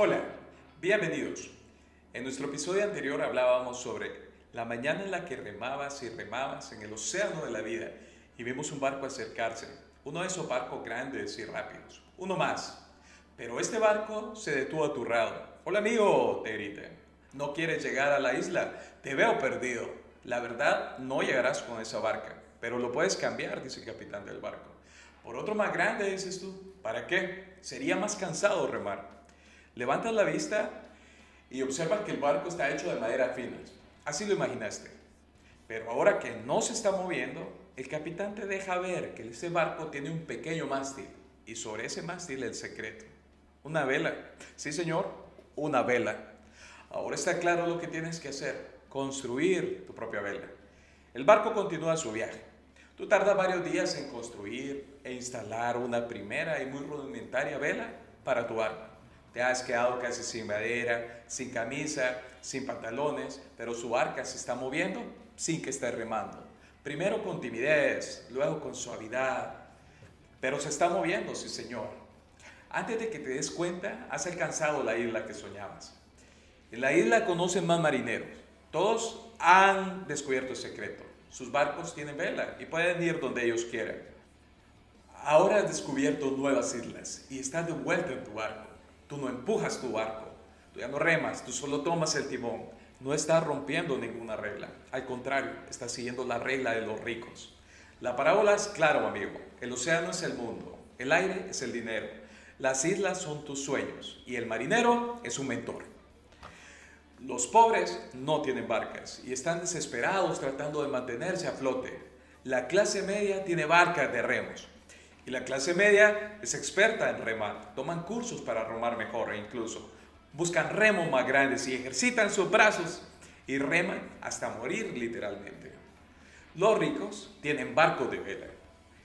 Hola, bienvenidos. En nuestro episodio anterior hablábamos sobre la mañana en la que remabas y remabas en el océano de la vida y vimos un barco acercarse, uno de esos barcos grandes y rápidos, uno más. Pero este barco se detuvo a tu lado. Hola amigo, te grité. No quieres llegar a la isla, te veo perdido. La verdad, no llegarás con esa barca, pero lo puedes cambiar, dice el capitán del barco. Por otro más grande, dices tú. ¿Para qué? Sería más cansado remar. Levantas la vista y observas que el barco está hecho de madera fina. Así lo imaginaste. Pero ahora que no se está moviendo, el capitán te deja ver que ese barco tiene un pequeño mástil y sobre ese mástil el secreto. Una vela. Sí, señor, una vela. Ahora está claro lo que tienes que hacer, construir tu propia vela. El barco continúa su viaje. Tú tardas varios días en construir e instalar una primera y muy rudimentaria vela para tu barco. Te has quedado casi sin madera, sin camisa, sin pantalones, pero su barca se está moviendo sin que esté remando. Primero con timidez, luego con suavidad, pero se está moviendo, sí señor. Antes de que te des cuenta, has alcanzado la isla que soñabas. En la isla conocen más marineros. Todos han descubierto el secreto. Sus barcos tienen vela y pueden ir donde ellos quieran. Ahora has descubierto nuevas islas y estás de vuelta en tu barco. Tú no empujas tu barco, tú ya no remas, tú solo tomas el timón. No estás rompiendo ninguna regla. Al contrario, estás siguiendo la regla de los ricos. La parábola es claro, amigo. El océano es el mundo, el aire es el dinero, las islas son tus sueños y el marinero es un mentor. Los pobres no tienen barcas y están desesperados tratando de mantenerse a flote. La clase media tiene barcas de remos y la clase media es experta en remar. Toman cursos para remar mejor e incluso buscan remos más grandes y ejercitan sus brazos y reman hasta morir literalmente. Los ricos tienen barcos de vela.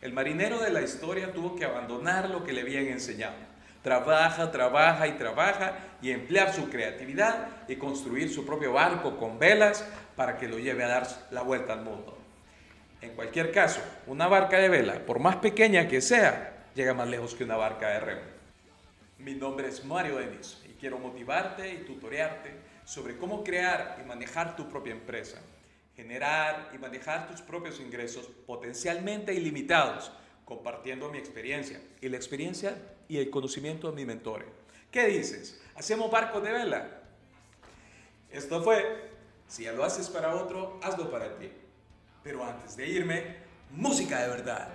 El marinero de la historia tuvo que abandonar lo que le habían enseñado trabaja, trabaja y trabaja y emplear su creatividad y construir su propio barco con velas para que lo lleve a dar la vuelta al mundo. En cualquier caso, una barca de vela, por más pequeña que sea, llega más lejos que una barca de remo. Mi nombre es Mario Denis y quiero motivarte y tutorearte sobre cómo crear y manejar tu propia empresa, generar y manejar tus propios ingresos potencialmente ilimitados compartiendo mi experiencia y la experiencia y el conocimiento de mi mentores. ¿Qué dices? ¿Hacemos barco de vela? Esto fue, si ya lo haces para otro, hazlo para ti. Pero antes de irme, música de verdad.